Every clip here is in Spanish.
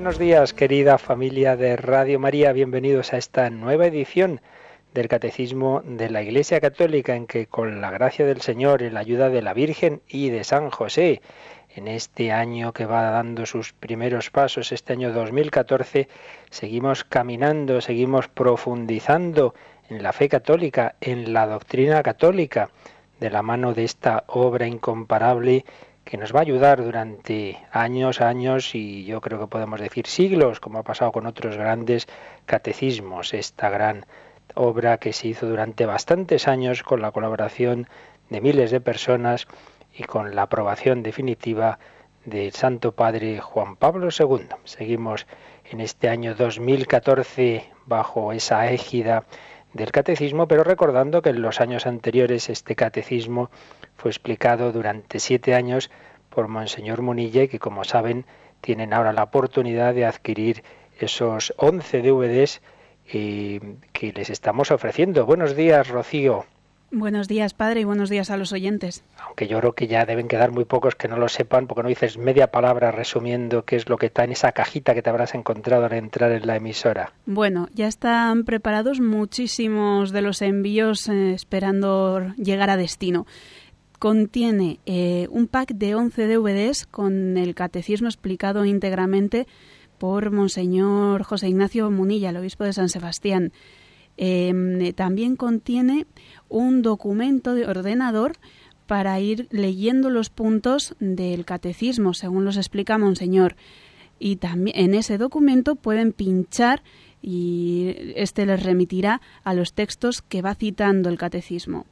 Buenos días, querida familia de Radio María. Bienvenidos a esta nueva edición del Catecismo de la Iglesia Católica, en que con la gracia del Señor y la ayuda de la Virgen y de San José, en este año que va dando sus primeros pasos, este año 2014, seguimos caminando, seguimos profundizando en la fe católica, en la doctrina católica, de la mano de esta obra incomparable que nos va a ayudar durante años, años y yo creo que podemos decir siglos, como ha pasado con otros grandes catecismos, esta gran obra que se hizo durante bastantes años con la colaboración de miles de personas y con la aprobación definitiva del Santo Padre Juan Pablo II. Seguimos en este año 2014 bajo esa égida del catecismo, pero recordando que en los años anteriores este catecismo fue explicado durante siete años por Monseñor Munilla que como saben tienen ahora la oportunidad de adquirir esos 11 DVDs eh, que les estamos ofreciendo. Buenos días, Rocío. Buenos días, padre, y buenos días a los oyentes. Aunque yo creo que ya deben quedar muy pocos que no lo sepan, porque no dices media palabra resumiendo qué es lo que está en esa cajita que te habrás encontrado al entrar en la emisora. Bueno, ya están preparados muchísimos de los envíos eh, esperando llegar a destino. Contiene eh, un pack de 11 DVDs con el catecismo explicado íntegramente por Monseñor José Ignacio Munilla, el obispo de San Sebastián. Em, también contiene un documento de ordenador para ir leyendo los puntos del catecismo, según los explica Monseñor. Y también en ese documento pueden pinchar y este les remitirá a los textos que va citando el catecismo.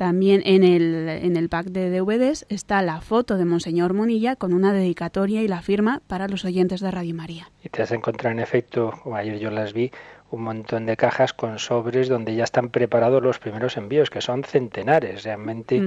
También en el, en el pack de DVDs está la foto de Monseñor Monilla con una dedicatoria y la firma para los oyentes de Radio María. Y te has encontrado en efecto, como ayer yo las vi, un montón de cajas con sobres donde ya están preparados los primeros envíos, que son centenares. Realmente,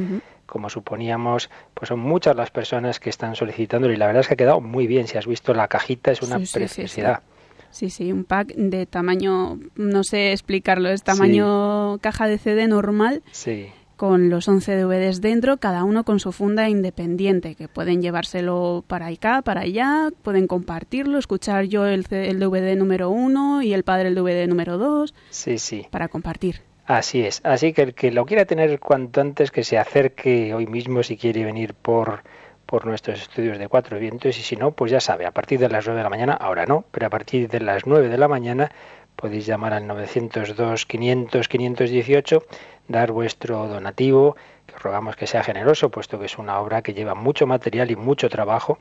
como suponíamos, pues son muchas las personas que están solicitando y la verdad es que ha quedado muy bien. Si has visto la cajita, es una preciosidad. Sí, sí, un pack de tamaño, no sé explicarlo, es tamaño caja de CD normal. Sí con los 11 DVDs dentro, cada uno con su funda independiente, que pueden llevárselo para acá, para allá, pueden compartirlo, escuchar yo el, el DVD número uno y el padre el DVD número dos. Sí, sí. Para compartir. Así es. Así que el que lo quiera tener cuanto antes, que se acerque hoy mismo si quiere venir por, por nuestros estudios de Cuatro Vientos y si no, pues ya sabe, a partir de las 9 de la mañana, ahora no, pero a partir de las 9 de la mañana podéis llamar al 902 500 518 dar vuestro donativo, que os rogamos que sea generoso, puesto que es una obra que lleva mucho material y mucho trabajo,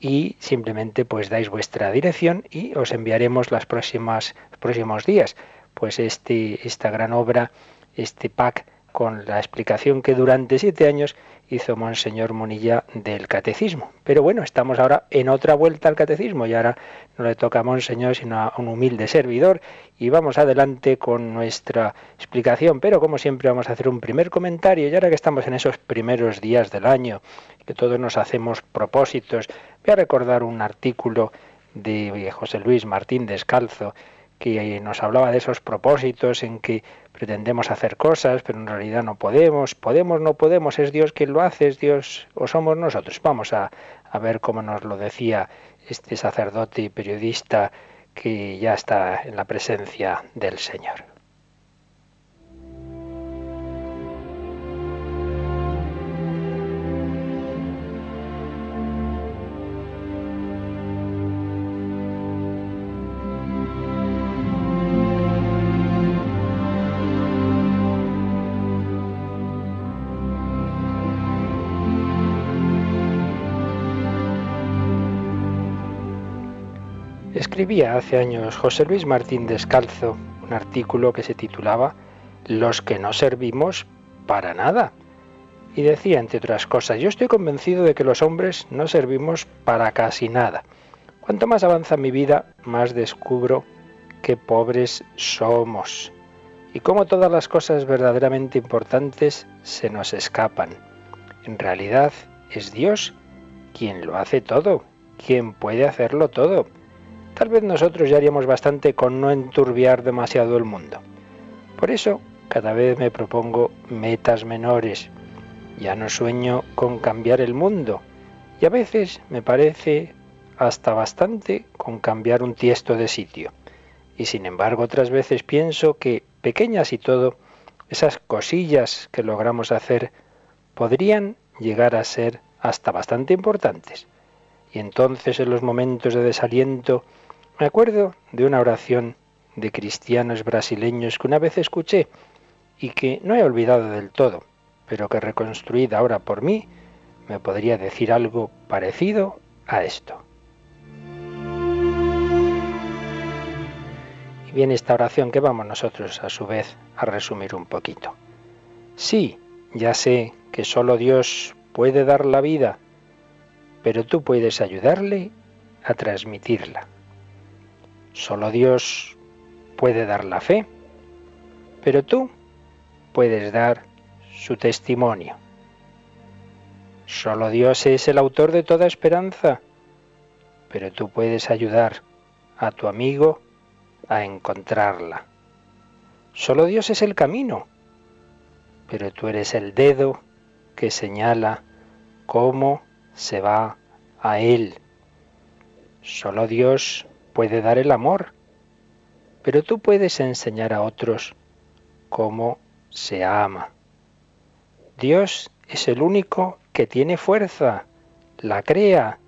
y simplemente pues dais vuestra dirección y os enviaremos las próximas próximos días, pues este esta gran obra, este pack con la explicación que durante siete años hizo Monseñor Monilla del catecismo. Pero bueno, estamos ahora en otra vuelta al catecismo y ahora no le toca a Monseñor sino a un humilde servidor y vamos adelante con nuestra explicación. Pero como siempre vamos a hacer un primer comentario y ahora que estamos en esos primeros días del año, que todos nos hacemos propósitos, voy a recordar un artículo de José Luis Martín Descalzo que nos hablaba de esos propósitos en que pretendemos hacer cosas, pero en realidad no podemos, podemos, no podemos, es Dios quien lo hace, es Dios o somos nosotros. Vamos a, a ver cómo nos lo decía este sacerdote y periodista que ya está en la presencia del Señor. Escribía hace años José Luis Martín Descalzo un artículo que se titulaba Los que no servimos para nada. Y decía, entre otras cosas, yo estoy convencido de que los hombres no servimos para casi nada. Cuanto más avanza mi vida, más descubro qué pobres somos y cómo todas las cosas verdaderamente importantes se nos escapan. En realidad es Dios quien lo hace todo, quien puede hacerlo todo. Tal vez nosotros ya haríamos bastante con no enturbiar demasiado el mundo. Por eso, cada vez me propongo metas menores. Ya no sueño con cambiar el mundo. Y a veces me parece hasta bastante con cambiar un tiesto de sitio. Y sin embargo otras veces pienso que, pequeñas y todo, esas cosillas que logramos hacer podrían llegar a ser hasta bastante importantes. Y entonces en los momentos de desaliento me acuerdo de una oración de cristianos brasileños que una vez escuché y que no he olvidado del todo, pero que reconstruida ahora por mí me podría decir algo parecido a esto. bien esta oración que vamos nosotros a su vez a resumir un poquito. Sí, ya sé que solo Dios puede dar la vida, pero tú puedes ayudarle a transmitirla. Solo Dios puede dar la fe, pero tú puedes dar su testimonio. Solo Dios es el autor de toda esperanza, pero tú puedes ayudar a tu amigo a encontrarla. Solo Dios es el camino, pero tú eres el dedo que señala cómo se va a Él. Solo Dios puede dar el amor, pero tú puedes enseñar a otros cómo se ama. Dios es el único que tiene fuerza, la crea,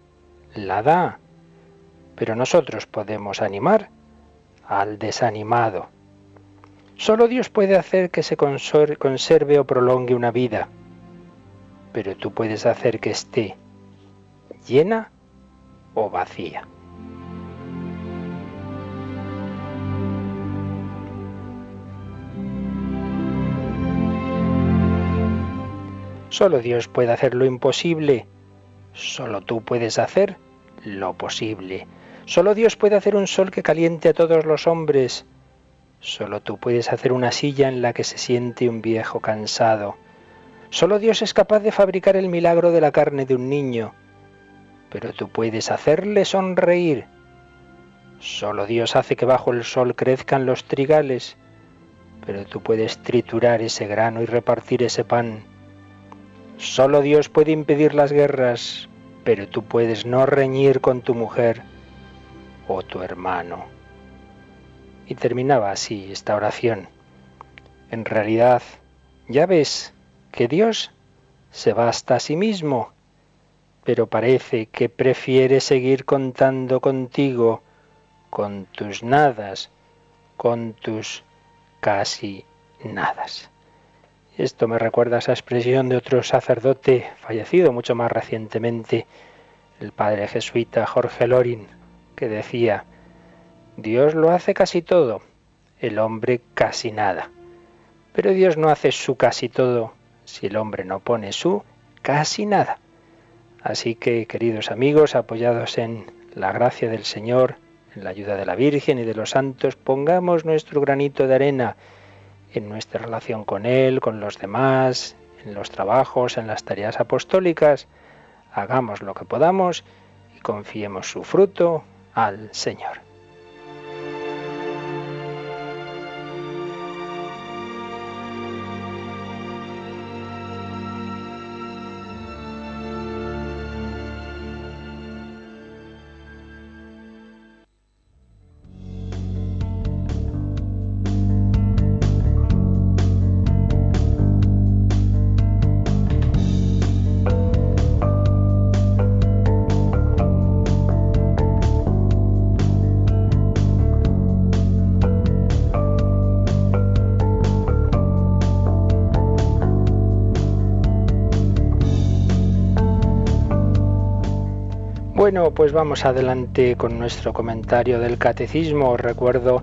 la da, pero nosotros podemos animar al desanimado. Solo Dios puede hacer que se conserve o prolongue una vida, pero tú puedes hacer que esté llena o vacía. Solo Dios puede hacer lo imposible, solo tú puedes hacer lo posible. Solo Dios puede hacer un sol que caliente a todos los hombres. Solo tú puedes hacer una silla en la que se siente un viejo cansado. Solo Dios es capaz de fabricar el milagro de la carne de un niño. Pero tú puedes hacerle sonreír. Solo Dios hace que bajo el sol crezcan los trigales. Pero tú puedes triturar ese grano y repartir ese pan. Solo Dios puede impedir las guerras, pero tú puedes no reñir con tu mujer o tu hermano. Y terminaba así esta oración. En realidad, ya ves que Dios se basta a sí mismo, pero parece que prefiere seguir contando contigo, con tus nadas, con tus casi nadas. Esto me recuerda a esa expresión de otro sacerdote fallecido mucho más recientemente, el padre jesuita Jorge Lorin, que decía, Dios lo hace casi todo, el hombre casi nada. Pero Dios no hace su casi todo si el hombre no pone su casi nada. Así que, queridos amigos, apoyados en la gracia del Señor, en la ayuda de la Virgen y de los santos, pongamos nuestro granito de arena en nuestra relación con Él, con los demás, en los trabajos, en las tareas apostólicas. Hagamos lo que podamos y confiemos su fruto al Señor. Bueno, pues vamos adelante con nuestro comentario del catecismo. recuerdo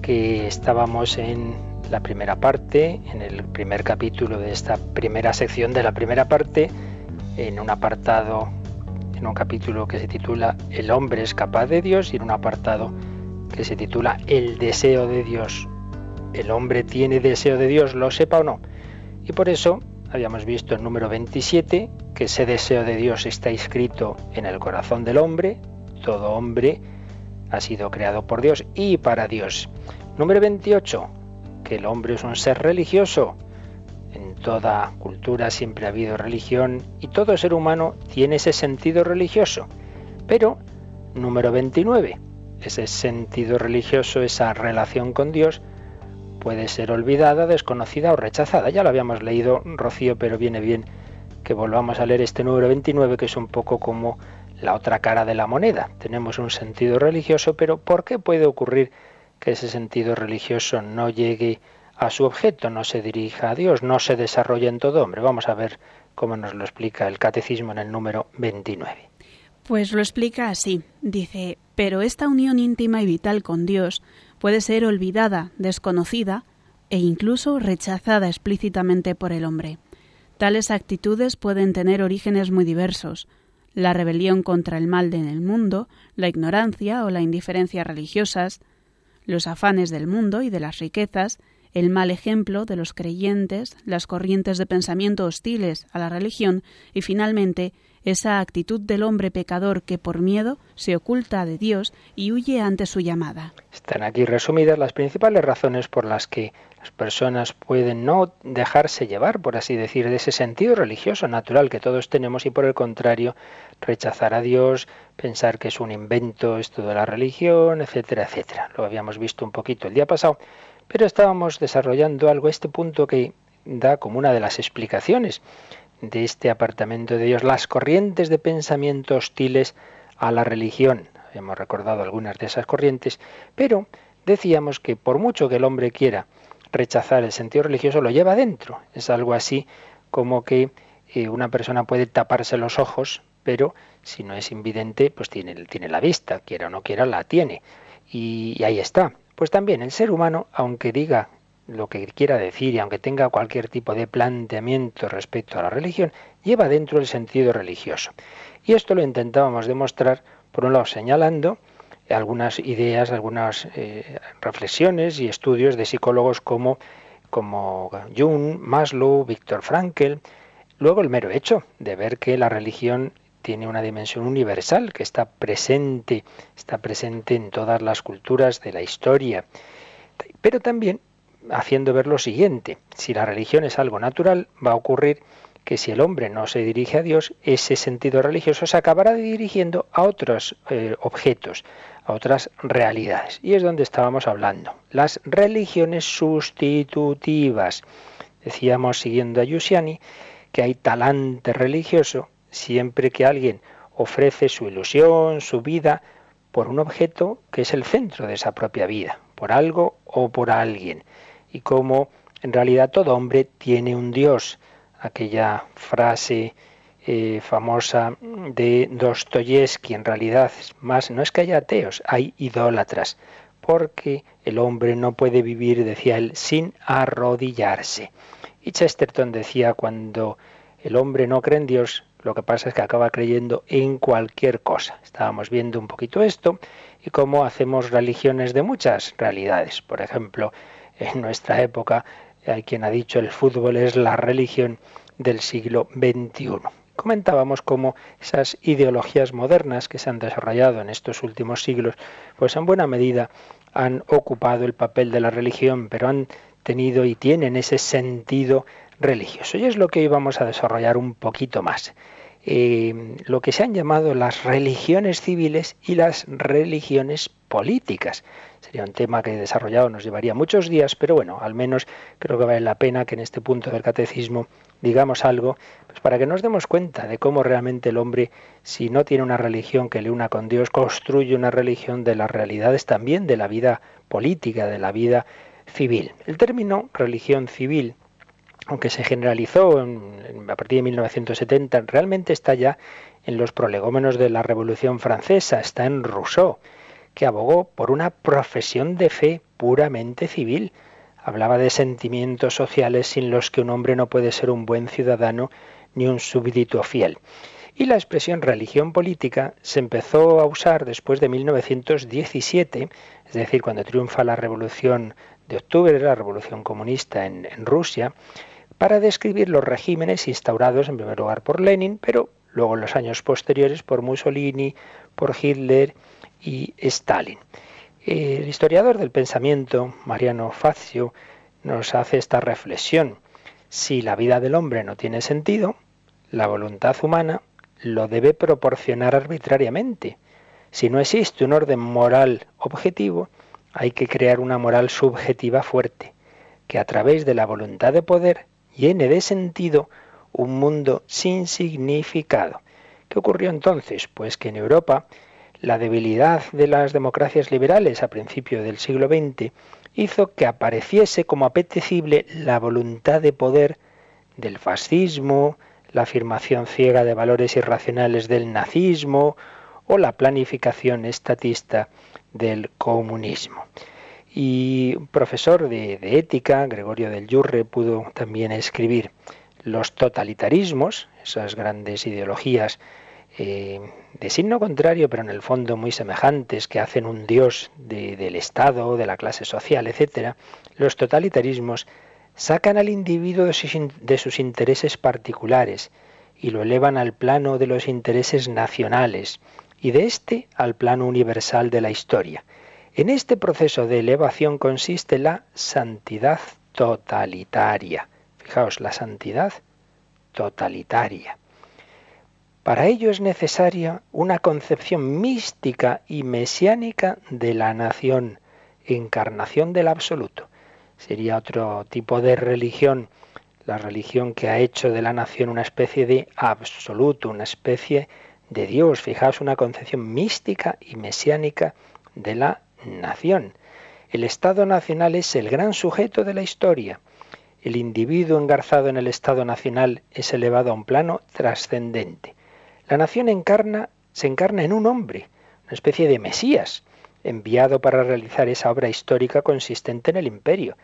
que estábamos en la primera parte, en el primer capítulo de esta primera sección de la primera parte, en un apartado, en un capítulo que se titula El hombre es capaz de Dios y en un apartado que se titula El deseo de Dios. ¿El hombre tiene deseo de Dios, lo sepa o no? Y por eso habíamos visto el número 27, que ese deseo de Dios está inscrito en el corazón del hombre. Todo hombre ha sido creado por Dios y para Dios. Número 28, que el hombre es un ser religioso. En toda cultura siempre ha habido religión y todo ser humano tiene ese sentido religioso. Pero, número 29, ese sentido religioso, esa relación con Dios, puede ser olvidada, desconocida o rechazada. Ya lo habíamos leído, Rocío, pero viene bien que volvamos a leer este número 29, que es un poco como la otra cara de la moneda. Tenemos un sentido religioso, pero ¿por qué puede ocurrir que ese sentido religioso no llegue a su objeto, no se dirija a Dios, no se desarrolle en todo hombre? Vamos a ver cómo nos lo explica el catecismo en el número 29. Pues lo explica así. Dice, pero esta unión íntima y vital con Dios puede ser olvidada, desconocida e incluso rechazada explícitamente por el hombre. Tales actitudes pueden tener orígenes muy diversos. La rebelión contra el mal en el mundo, la ignorancia o la indiferencia religiosas, los afanes del mundo y de las riquezas, el mal ejemplo de los creyentes, las corrientes de pensamiento hostiles a la religión y finalmente esa actitud del hombre pecador que por miedo se oculta de Dios y huye ante su llamada. Están aquí resumidas las principales razones por las que las personas pueden no dejarse llevar, por así decir, de ese sentido religioso natural que todos tenemos y por el contrario rechazar a Dios, pensar que es un invento esto de la religión, etcétera, etcétera. Lo habíamos visto un poquito el día pasado, pero estábamos desarrollando algo, este punto que da como una de las explicaciones de este apartamento de Dios, las corrientes de pensamiento hostiles a la religión. Hemos recordado algunas de esas corrientes, pero decíamos que por mucho que el hombre quiera rechazar el sentido religioso, lo lleva dentro. Es algo así como que eh, una persona puede taparse los ojos, pero si no es invidente, pues tiene, tiene la vista, quiera o no quiera, la tiene. y ahí está. Pues también el ser humano, aunque diga lo que quiera decir y aunque tenga cualquier tipo de planteamiento respecto a la religión, lleva dentro el sentido religioso. Y esto lo intentábamos demostrar, por un lado, señalando algunas ideas, algunas eh, reflexiones y estudios de psicólogos como, como Jung, Maslow, Viktor Frankl, luego el mero hecho de ver que la religión tiene una dimensión universal que está presente, está presente en todas las culturas de la historia, pero también haciendo ver lo siguiente, si la religión es algo natural, va a ocurrir que si el hombre no se dirige a Dios, ese sentido religioso se acabará dirigiendo a otros eh, objetos, a otras realidades. Y es donde estábamos hablando. Las religiones sustitutivas. Decíamos, siguiendo a Giussiani, que hay talante religioso siempre que alguien ofrece su ilusión, su vida, por un objeto que es el centro de esa propia vida, por algo o por alguien y cómo en realidad todo hombre tiene un Dios. Aquella frase eh, famosa de Dostoyevsky, en realidad más no es que haya ateos, hay idólatras, porque el hombre no puede vivir, decía él, sin arrodillarse. Y Chesterton decía, cuando el hombre no cree en Dios, lo que pasa es que acaba creyendo en cualquier cosa. Estábamos viendo un poquito esto y cómo hacemos religiones de muchas realidades. Por ejemplo, en nuestra época hay quien ha dicho el fútbol es la religión del siglo XXI. Comentábamos cómo esas ideologías modernas que se han desarrollado en estos últimos siglos, pues en buena medida han ocupado el papel de la religión, pero han tenido y tienen ese sentido religioso. Y es lo que hoy vamos a desarrollar un poquito más. Eh, lo que se han llamado las religiones civiles y las religiones políticas. Sería un tema que desarrollado nos llevaría muchos días, pero bueno, al menos creo que vale la pena que en este punto del catecismo digamos algo, pues para que nos demos cuenta de cómo realmente el hombre, si no tiene una religión que le una con Dios, construye una religión de las realidades también de la vida política, de la vida civil. El término religión civil aunque se generalizó a partir de 1970, realmente está ya en los prolegómenos de la Revolución Francesa, está en Rousseau, que abogó por una profesión de fe puramente civil. Hablaba de sentimientos sociales sin los que un hombre no puede ser un buen ciudadano ni un súbdito fiel. Y la expresión religión política se empezó a usar después de 1917, es decir, cuando triunfa la revolución de octubre, la revolución comunista en, en Rusia, para describir los regímenes instaurados en primer lugar por Lenin, pero luego en los años posteriores por Mussolini, por Hitler y Stalin. El historiador del pensamiento, Mariano Fazio, nos hace esta reflexión. Si la vida del hombre no tiene sentido, la voluntad humana lo debe proporcionar arbitrariamente. Si no existe un orden moral objetivo, hay que crear una moral subjetiva fuerte, que a través de la voluntad de poder llene de sentido un mundo sin significado. ¿Qué ocurrió entonces? Pues que en Europa la debilidad de las democracias liberales a principios del siglo XX hizo que apareciese como apetecible la voluntad de poder del fascismo, la afirmación ciega de valores irracionales del nazismo o la planificación estatista del comunismo. Y un profesor de, ética, Gregorio del Yurre, pudo también escribir los totalitarismos, esas grandes ideologías eh, de signo contrario, pero en el fondo muy semejantes, que hacen un dios del Estado, de la clase social, etc., los totalitarismos sacan al individuo de sus intereses particulares y lo elevan al plano de los intereses nacionales y de este al plano universal de la historia. En este proceso de elevación consiste la santidad totalitaria. Fijaos, la santidad totalitaria. Para ello es necesaria una concepción mística y mesiánica de la nación, encarnación del absoluto. Sería otro tipo de religión, la religión que ha hecho de la nación una especie de absoluto, una especie de Dios. Fijaos, una concepción mística y mesiánica de la nación. El Estado nacional es el gran sujeto de la historia. El individuo engarzado en el Estado nacional es elevado a un plano trascendente. La nación encarna, se encarna en un hombre, una especie de Mesías, enviado para realizar esa obra histórica consistente en el imperio.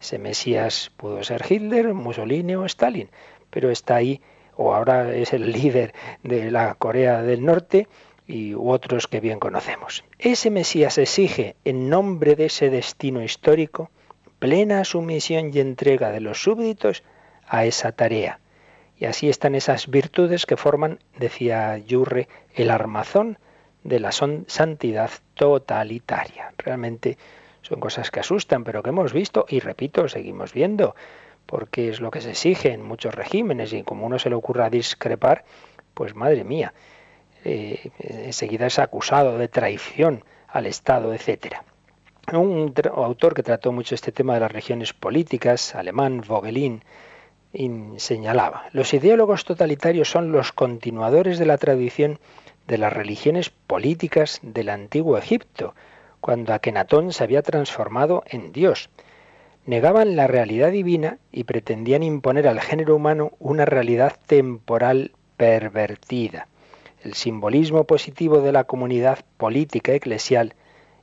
Ese Mesías pudo ser Hitler, Mussolini o Stalin, pero está ahí, o ahora es el líder de la Corea del Norte y otros que bien conocemos. Ese Mesías exige, en nombre de ese destino histórico, plena sumisión y entrega de los súbditos a esa tarea. Y así están esas virtudes que forman, decía Yurre, el armazón de la santidad totalitaria. Realmente son cosas que asustan, pero que hemos visto y repito, seguimos viendo, porque es lo que se exige en muchos regímenes y como uno se le ocurra discrepar, pues madre mía, eh, enseguida es acusado de traición al Estado, etc. Un autor que trató mucho este tema de las regiones políticas, alemán, Vogelin, señalaba, los ideólogos totalitarios son los continuadores de la tradición de las religiones políticas del antiguo Egipto, cuando Akenatón se había transformado en Dios. Negaban la realidad divina y pretendían imponer al género humano una realidad temporal pervertida. El simbolismo positivo de la comunidad política eclesial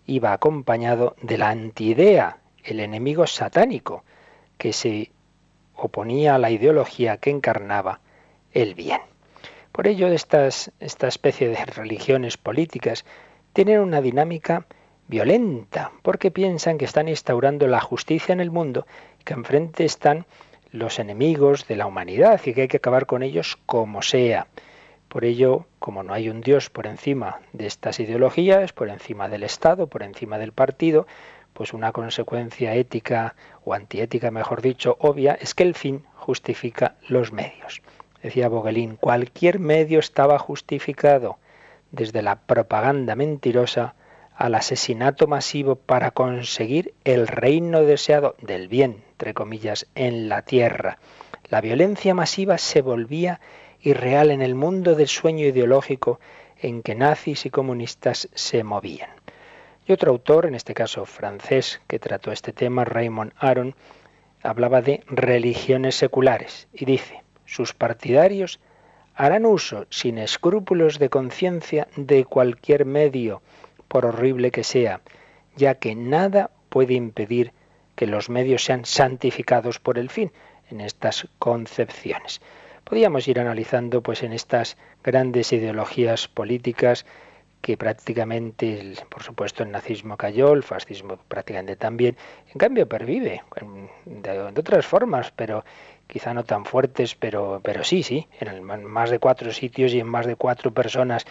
iba acompañado de la antidea, el enemigo satánico, que se oponía a la ideología que encarnaba el bien. Por ello, estas, esta especie de religiones políticas tienen una dinámica violenta, porque piensan que están instaurando la justicia en el mundo, que enfrente están los enemigos de la humanidad y que hay que acabar con ellos como sea. Por ello, como no hay un Dios por encima de estas ideologías, por encima del Estado, por encima del partido, pues una consecuencia ética o antiética, mejor dicho, obvia, es que el fin justifica los medios. Decía Bogelín, cualquier medio estaba justificado, desde la propaganda mentirosa al asesinato masivo para conseguir el reino deseado del bien, entre comillas, en la tierra. La violencia masiva se volvía irreal en el mundo del sueño ideológico en que nazis y comunistas se movían. Y otro autor, en este caso francés, que trató este tema, Raymond Aron, hablaba de religiones seculares y dice, sus partidarios harán uso sin escrúpulos de conciencia de cualquier medio, por horrible que sea, ya que nada puede impedir que los medios sean santificados por el fin en estas concepciones. Podíamos ir analizando pues en estas grandes ideologías políticas que prácticamente, por supuesto, el nazismo cayó, el fascismo prácticamente también, en cambio pervive, de, otras formas, pero quizá no tan fuertes, pero, pero sí, sí, en, más de cuatro sitios y en más de cuatro personas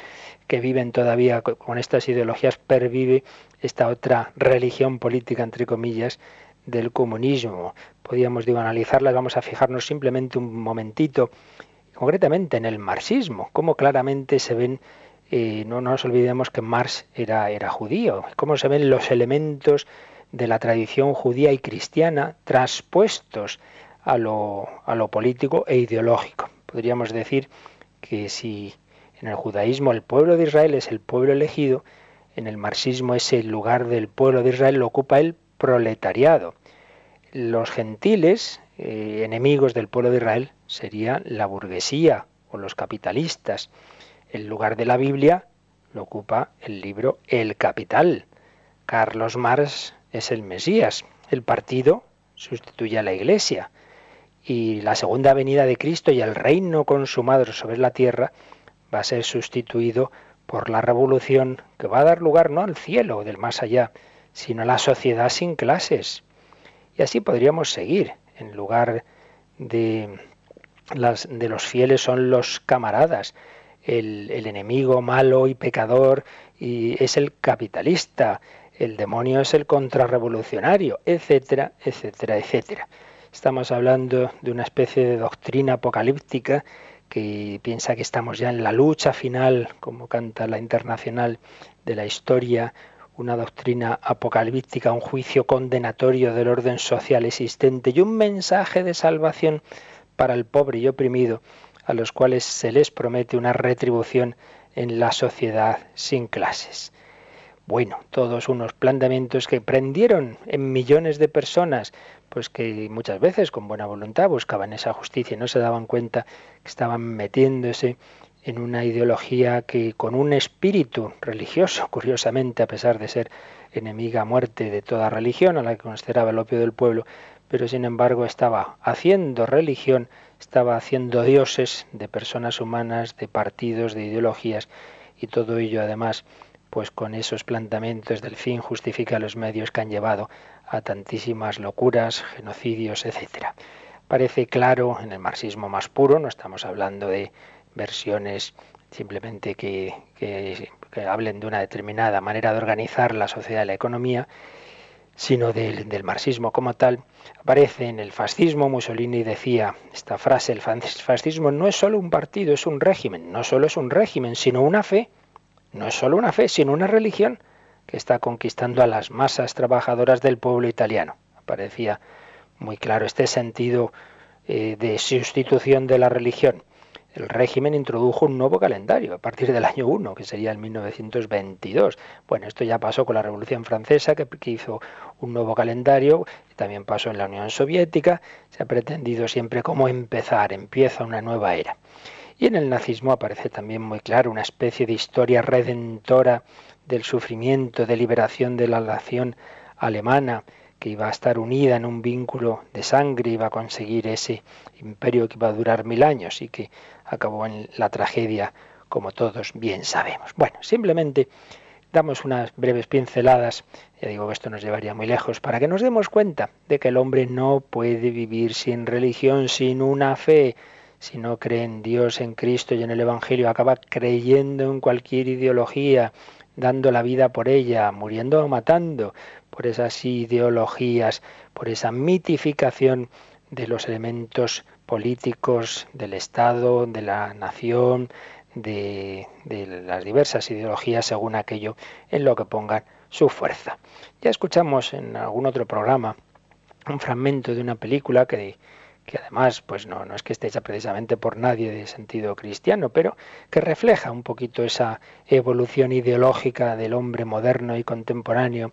que viven todavía con estas ideologías, pervive esta otra religión política, entre comillas, del comunismo. Podríamos digo, analizarlas, vamos a fijarnos simplemente un momentito, concretamente en el marxismo, cómo claramente se ven y no nos olvidemos que Marx era, era judío. Cómo se ven los elementos de la tradición judía y cristiana traspuestos a lo, a lo político e ideológico. Podríamos decir que si en el judaísmo el pueblo de Israel es el pueblo elegido, en el marxismo ese lugar del pueblo de Israel lo ocupa el proletariado. Los gentiles, eh, enemigos del pueblo de Israel, serían la burguesía o los capitalistas. El lugar de la Biblia lo ocupa el libro El Capital. Carlos Marx es el Mesías. El partido sustituye a la Iglesia. Y la segunda venida de Cristo y el reino consumado sobre la tierra va a ser sustituido por la revolución que va a dar lugar no al cielo del más allá, sino a la sociedad sin clases. Y así podríamos seguir. En lugar de, las, de los fieles son los camaradas el, enemigo malo y pecador y es el capitalista, el demonio es el contrarrevolucionario, etcétera, etcétera, etcétera. Estamos hablando de una especie de doctrina apocalíptica que piensa que estamos ya en la lucha final, como canta la internacional de la historia, una doctrina apocalíptica, un juicio condenatorio del orden social existente y un mensaje de salvación para el pobre y oprimido a los cuales se les promete una retribución en la sociedad sin clases. Bueno, todos unos planteamientos que prendieron en millones de personas, pues que muchas veces con buena voluntad buscaban esa justicia y no se daban cuenta que estaban metiéndose en una ideología que con un espíritu religioso, curiosamente, a pesar de ser enemiga muerte de toda religión, a la que consideraba el opio del pueblo, pero sin embargo estaba haciendo religión estaba haciendo dioses de personas humanas, de partidos, de ideologías, y todo ello además pues con esos planteamientos del fin justifica los medios que han llevado a tantísimas locuras, genocidios, etcétera. Parece claro en el marxismo más puro, no estamos hablando de versiones simplemente que, hablen de una determinada manera de organizar la sociedad y la economía, sino del, marxismo como tal, aparece en el fascismo. Mussolini decía esta frase, el fascismo no es solo un partido, es un régimen, no solo es un régimen, sino una fe, no es solo una fe, sino una religión que está conquistando a las masas trabajadoras del pueblo italiano. Aparecía muy claro este sentido eh, de sustitución de la religión el régimen introdujo un nuevo calendario a partir del año 1, que sería el 1922. Bueno, esto ya pasó con la Revolución Francesa, que, hizo un nuevo calendario, también pasó en la Unión Soviética, se ha pretendido siempre como empezar, empieza una nueva era. Y en el nazismo aparece también muy claro una especie de historia redentora del sufrimiento, de liberación de la nación alemana, que iba a estar unida en un vínculo de sangre, iba a conseguir ese imperio que iba a durar mil años y que acabó en la tragedia, como todos bien sabemos. Bueno, simplemente damos unas breves pinceladas, ya digo que esto nos llevaría muy lejos, para que nos demos cuenta de que el hombre no puede vivir sin religión, sin una fe. Si no cree en Dios, en Cristo y en el Evangelio, acaba creyendo en cualquier ideología, dando la vida por ella, muriendo o matando por esas ideologías, por esa mitificación de los elementos políticos del Estado, de la nación, de, las diversas ideologías según aquello en lo que pongan su fuerza. Ya escuchamos en algún otro programa un fragmento de una película que, que además pues no, no es que esté hecha precisamente por nadie de sentido cristiano, pero que refleja un poquito esa evolución ideológica del hombre moderno y contemporáneo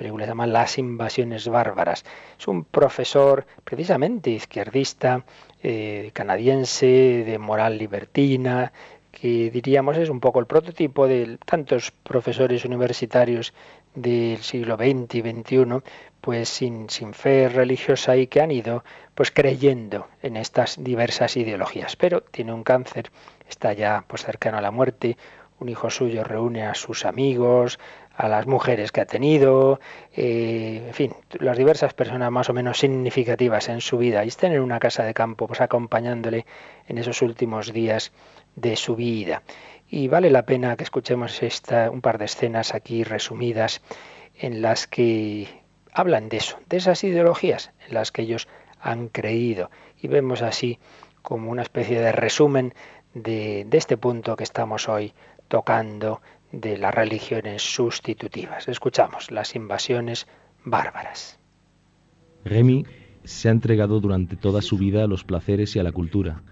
película se llama Las invasiones bárbaras. Es un profesor precisamente izquierdista, eh, canadiense, de moral libertina, que diríamos es un poco el prototipo de tantos profesores universitarios del siglo XX y XXI, pues sin, sin fe religiosa y que han ido pues creyendo en estas diversas ideologías. Pero tiene un cáncer, está ya pues cercano a la muerte, un hijo suyo reúne a sus amigos, a las mujeres que ha tenido, eh, en fin, las diversas personas más o menos significativas en su vida y están en una casa de campo pues acompañándole en esos últimos días de su vida. Y vale la pena que escuchemos esta, un par de escenas aquí resumidas en las que hablan de eso, de esas ideologías en las que ellos han creído. Y vemos así como una especie de resumen de este punto que estamos hoy tocando de las religiones sustitutivas. Escuchamos las invasiones bárbaras. Remy se ha entregado durante toda su vida a los placeres y a la cultura.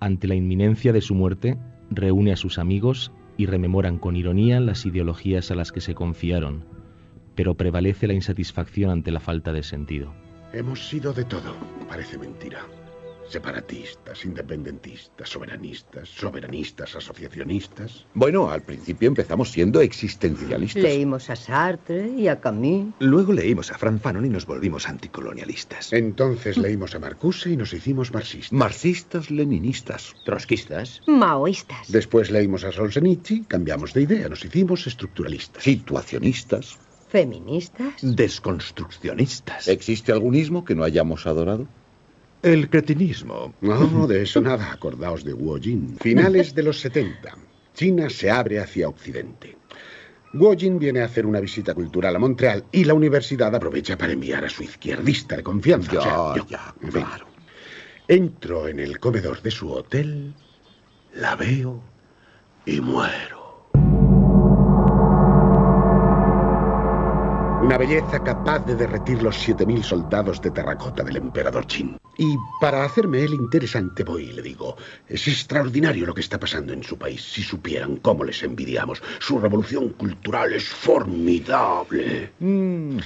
Ante la inminencia de su muerte, reúne a sus amigos y rememoran con ironía las ideologías a las que se confiaron, pero prevalece la insatisfacción ante la falta de sentido. Hemos sido de todo, parece mentira. Separatistas, independentistas, soberanistas, soberanistas, asociacionistas. Bueno, al principio empezamos siendo existencialistas. Leímos a Sartre y a Camus. Luego leímos a Frank Fanon y nos volvimos anticolonialistas. Entonces leímos a Marcuse y nos hicimos marxistas. Marxistas, leninistas, trotskistas, maoístas. Después leímos a Solzhenitsyn, cambiamos de idea, nos hicimos estructuralistas. situacionistas, feministas. desconstruccionistas. ¿Existe algún ismo que no hayamos adorado? El cretinismo. No, de eso nada. Acordaos de Wu Jin. Finales de los 70. China se abre hacia Occidente. Wu Jin viene a hacer una visita cultural a Montreal y la universidad aprovecha para enviar a su izquierdista de confianza. Ya, o sea, yo. ya, claro. Entro en el comedor de su hotel, la veo y muero. Una belleza capaz de derretir los 7.000 soldados de terracota del emperador Qin. Y para hacerme el interesante voy y le digo, es extraordinario lo que está pasando en su país. Si supieran cómo les envidiamos. Su revolución cultural es formidable. Mm.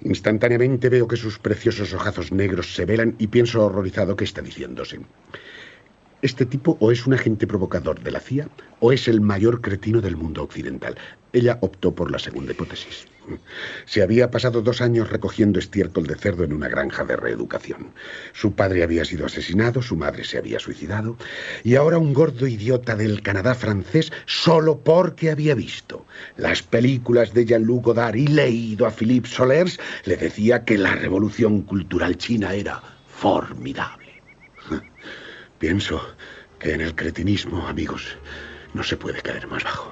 Instantáneamente veo que sus preciosos ojazos negros se velan y pienso horrorizado que está diciéndose. Este tipo o es un agente provocador de la CIA o es el mayor cretino del mundo occidental. Ella optó por la segunda hipótesis. Se había pasado dos años recogiendo estiércol de cerdo en una granja de reeducación. Su padre había sido asesinado, su madre se había suicidado, y ahora un gordo idiota del Canadá francés solo porque había visto las películas de Jean-Luc Godard y leído a Philippe Solers le decía que la revolución cultural china era formidable. Pienso que en el cretinismo, amigos, no se puede caer más bajo.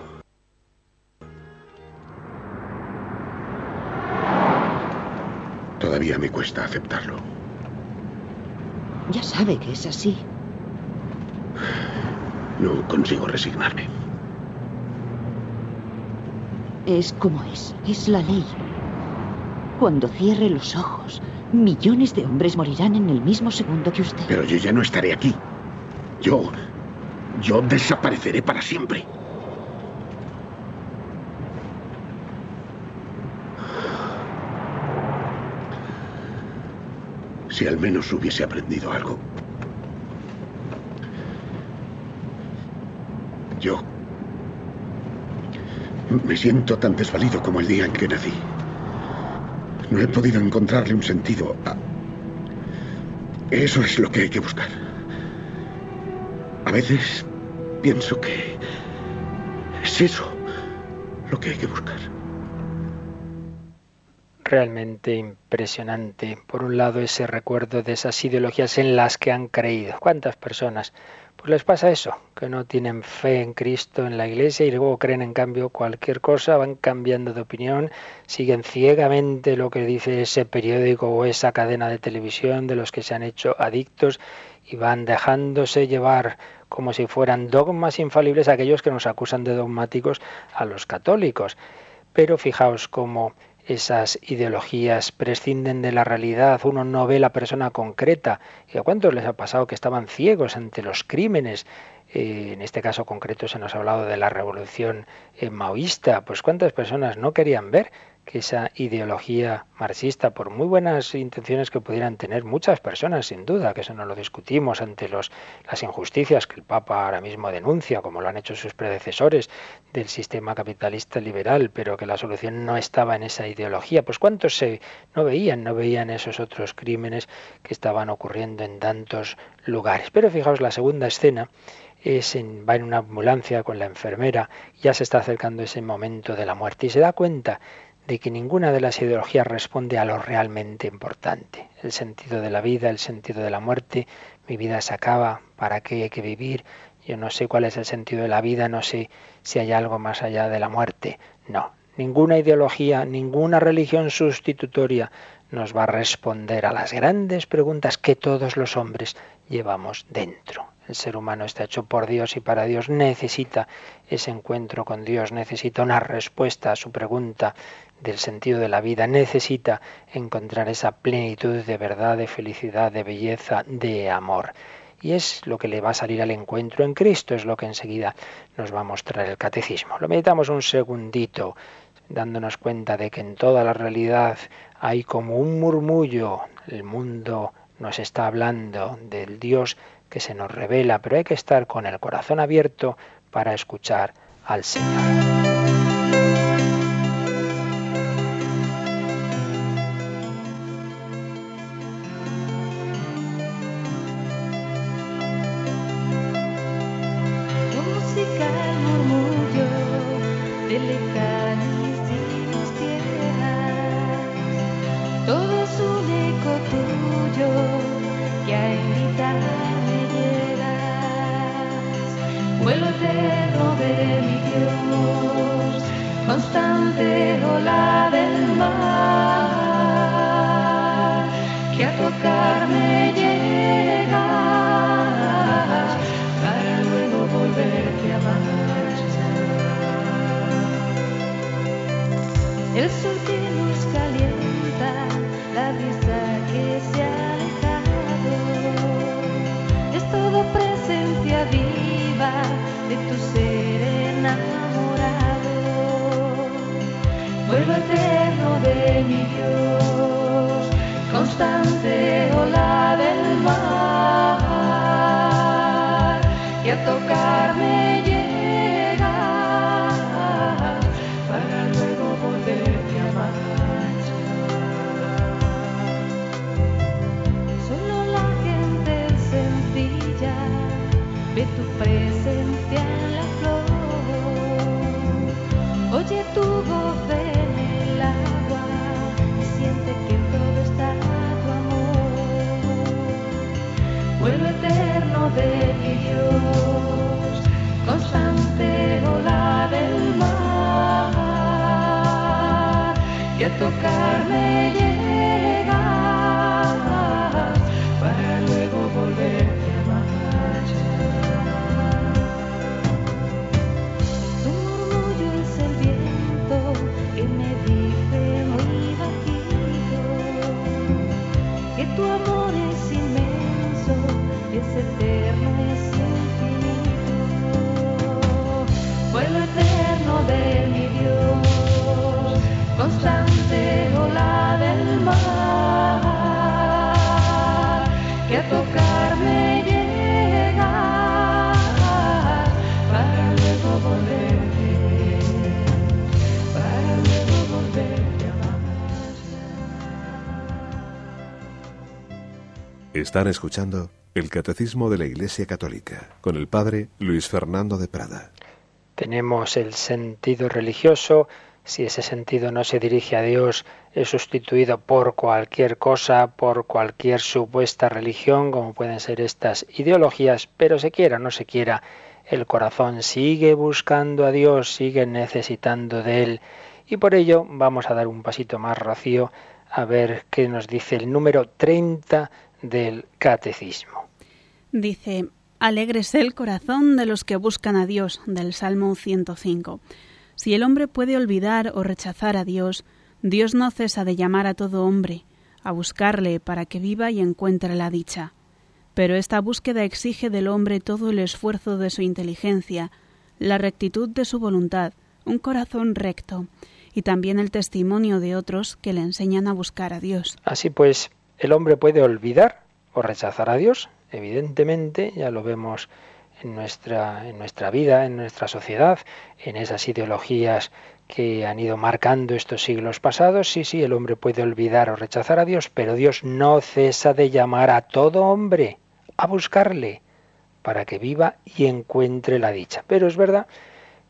Todavía me cuesta aceptarlo. Ya sabe que es así. No consigo resignarme. Es como es. Es la ley. Cuando cierre los ojos, millones de hombres morirán en el mismo segundo que usted. Pero yo ya no estaré aquí. Yo... Yo desapareceré para siempre. Si al menos hubiese aprendido algo. Yo... Me siento tan desvalido como el día en que nací. No he podido encontrarle un sentido a... Eso es lo que hay que buscar. Veces pienso que es eso lo que hay que buscar. Realmente impresionante. Por un lado, ese recuerdo de esas ideologías en las que han creído. ¿Cuántas personas? Pues les pasa eso, que no tienen fe en Cristo, en la Iglesia, y luego creen en cambio cualquier cosa, van cambiando de opinión, siguen ciegamente lo que dice ese periódico o esa cadena de televisión de los que se han hecho adictos y van dejándose llevar como si fueran dogmas infalibles aquellos que nos acusan de dogmáticos a los católicos. Pero fijaos cómo esas ideologías prescinden de la realidad, uno no ve la persona concreta. ¿Y a cuántos les ha pasado que estaban ciegos ante los crímenes? Eh, en este caso concreto se nos ha hablado de la revolución eh, maoísta. Pues cuántas personas no querían ver que esa ideología marxista, por muy buenas intenciones que pudieran tener muchas personas, sin duda, que eso no lo discutimos ante los, las injusticias que el Papa ahora mismo denuncia, como lo han hecho sus predecesores del sistema capitalista liberal, pero que la solución no estaba en esa ideología. Pues cuántos se no veían, no veían esos otros crímenes que estaban ocurriendo en tantos lugares. Pero fijaos, la segunda escena es en, va en una ambulancia con la enfermera, ya se está acercando ese momento de la muerte y se da cuenta de que ninguna de las ideologías responde a lo realmente importante, el sentido de la vida, el sentido de la muerte, mi vida se acaba, ¿para qué hay que vivir? Yo no sé cuál es el sentido de la vida, no sé si hay algo más allá de la muerte. No, ninguna ideología, ninguna religión sustitutoria nos va a responder a las grandes preguntas que todos los hombres llevamos dentro. El ser humano está hecho por Dios y para Dios necesita ese encuentro con Dios, necesita una respuesta a su pregunta del sentido de la vida, necesita encontrar esa plenitud de verdad, de felicidad, de belleza, de amor. Y es lo que le va a salir al encuentro en Cristo, es lo que enseguida nos va a mostrar el catecismo. Lo meditamos un segundito, dándonos cuenta de que en toda la realidad hay como un murmullo, el mundo nos está hablando del Dios que se nos revela, pero hay que estar con el corazón abierto para escuchar al Señor. El sol que nos calienta, la brisa que se ha alejado, es todo presencia viva de tu ser enamorado. Vuelvo eterno de mi Dios. are Están escuchando el Catecismo de la Iglesia Católica con el Padre Luis Fernando de Prada. Tenemos el sentido religioso. Si ese sentido no se dirige a Dios, es sustituido por cualquier cosa, por cualquier supuesta religión, como pueden ser estas ideologías, pero se quiera o no se quiera, el corazón sigue buscando a Dios, sigue necesitando de Él. Y por ello vamos a dar un pasito más rocío a ver qué nos dice el número 30 del Catecismo. Dice, Alegres el corazón de los que buscan a Dios, del Salmo 105. Si el hombre puede olvidar o rechazar a Dios, Dios no cesa de llamar a todo hombre, a buscarle para que viva y encuentre la dicha. Pero esta búsqueda exige del hombre todo el esfuerzo de su inteligencia, la rectitud de su voluntad, un corazón recto, y también el testimonio de otros que le enseñan a buscar a Dios. Así pues, el hombre puede olvidar o rechazar a Dios, evidentemente, ya lo vemos en nuestra, en nuestra vida, en nuestra sociedad, en esas ideologías que han ido marcando estos siglos pasados. Sí, sí, el hombre puede olvidar o rechazar a Dios, pero Dios no cesa de llamar a todo hombre a buscarle para que viva y encuentre la dicha. Pero es verdad